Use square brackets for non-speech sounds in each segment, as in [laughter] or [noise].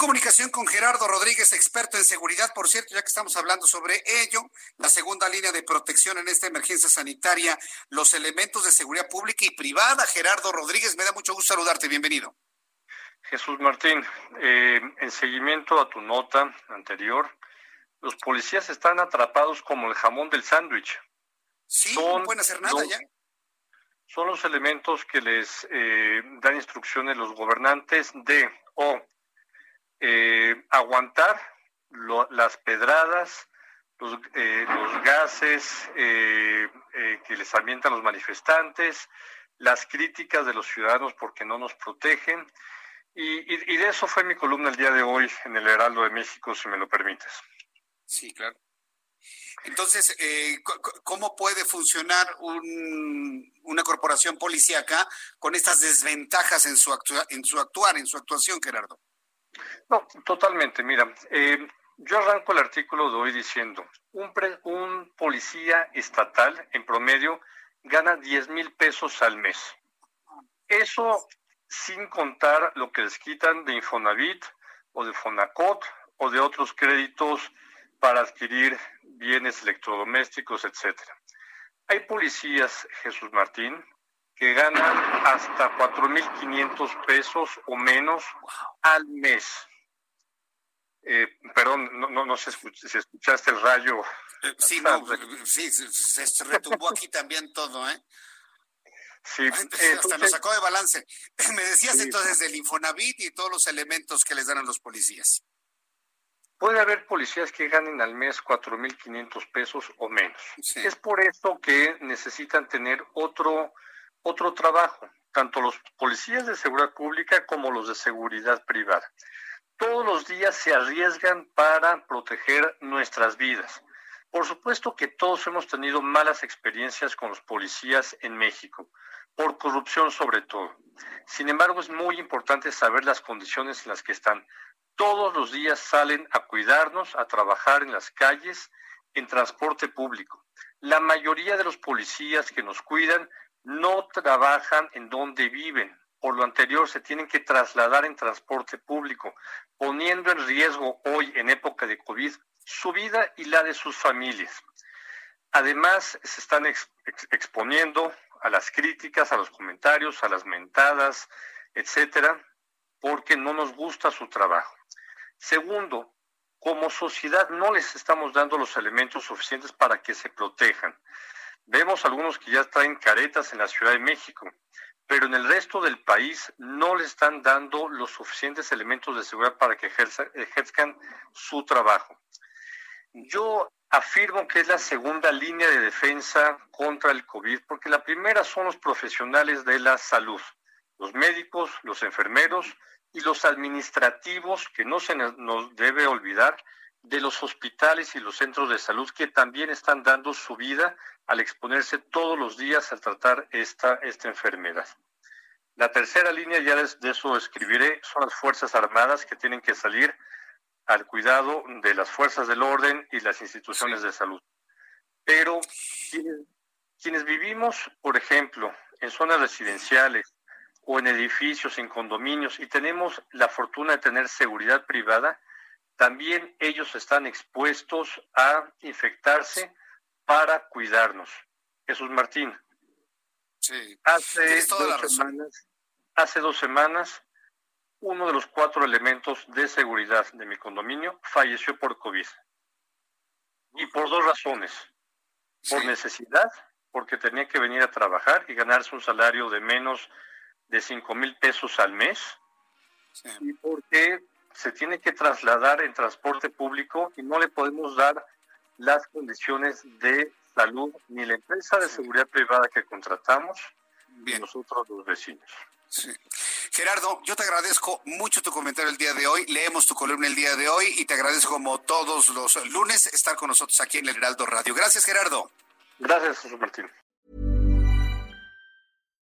Comunicación con Gerardo Rodríguez, experto en seguridad. Por cierto, ya que estamos hablando sobre ello, la segunda línea de protección en esta emergencia sanitaria, los elementos de seguridad pública y privada. Gerardo Rodríguez, me da mucho gusto saludarte. Bienvenido. Jesús Martín, eh, en seguimiento a tu nota anterior, los policías están atrapados como el jamón del sándwich. Sí, no pueden hacer nada ya. Son los elementos que les eh, dan instrucciones los gobernantes de o eh, aguantar las pedradas, los, eh, los gases eh, que les ambientan los manifestantes, las críticas de los ciudadanos porque no nos protegen. Y, de eso fue mi columna el día de hoy en el Heraldo de México, si me lo permites. Sí, claro. Entonces, ¿cómo puede funcionar un, una corporación policíaca con estas desventajas en su, en su actuar, en su actuación, Gerardo? No, totalmente. Mira, eh, yo arranco el artículo de hoy diciendo, un, un policía estatal en promedio gana 10 mil pesos al mes. Eso sin contar lo que les quitan de Infonavit o de Fonacot o de otros créditos para adquirir bienes electrodomésticos, etcétera. Hay policías, Jesús Martín, que ganan hasta 4.500 pesos o menos al mes. Eh, perdón, no, no, sé si escuchaste el rayo. Eh, sí, no, sí, se, retumbó aquí también todo, ¿eh? Sí, hasta nos sacó de balance. [laughs] Me decías entonces del Infonavit y todos los elementos que les dan a los policías. Puede haber policías que ganen al mes 4.500 pesos o menos. Es por eso que necesitan tener otro otro trabajo, tanto los policías de seguridad pública como los de seguridad privada. Todos los días se arriesgan para proteger nuestras vidas. Por supuesto que todos hemos tenido malas experiencias con los policías en México, por corrupción sobre todo. Sin embargo, es muy importante saber las condiciones en las que están. Todos los días salen a cuidarnos, a trabajar en las calles, en transporte público. La mayoría de los policías que nos cuidan no trabajan en donde viven. Por lo anterior, se tienen que trasladar en transporte público, poniendo en riesgo hoy, en época de COVID, su vida y la de sus familias. Además, se están exponiendo a las críticas, a los comentarios, a las mentadas, etcétera, porque no nos gusta su trabajo. Segundo, como sociedad no les estamos dando los elementos suficientes para que se protejan. Vemos algunos que ya traen caretas en la Ciudad de México, pero en el resto del país no le están dando los suficientes elementos de seguridad para que ejerzcan su trabajo. Yo afirmo que es la segunda línea de defensa contra el COVID, porque la primera son los profesionales de la salud, los médicos, los enfermeros y los administrativos, que no se nos debe olvidar, de los hospitales y los centros de salud que también están dando su vida al exponerse todos los días a tratar esta, esta enfermedad. La tercera línea, ya de eso escribiré, son las Fuerzas Armadas que tienen que salir al cuidado de las fuerzas del orden y las instituciones de salud. Pero quienes, quienes vivimos, por ejemplo, en zonas residenciales o en edificios, en condominios, y tenemos la fortuna de tener seguridad privada, también ellos están expuestos a infectarse para cuidarnos. Jesús Martín. Sí. Hace dos, semanas, hace dos semanas, uno de los cuatro elementos de seguridad de mi condominio falleció por COVID. Y por dos razones. Por necesidad, porque tenía que venir a trabajar y ganarse un salario de menos de cinco mil pesos al mes. Y porque se tiene que trasladar en transporte público y no le podemos dar las condiciones de salud ni la empresa de seguridad privada que contratamos ni nosotros los vecinos. Gerardo, yo te agradezco mucho tu comentario el día de hoy. Leemos tu columna el día de hoy y te agradezco como todos los lunes estar con nosotros aquí en el Heraldo Radio. Gracias, Gerardo. Gracias, José Martín.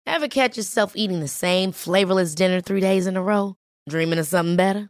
Ever catch yourself eating the same flavorless dinner three days in a row? Dreaming of something better?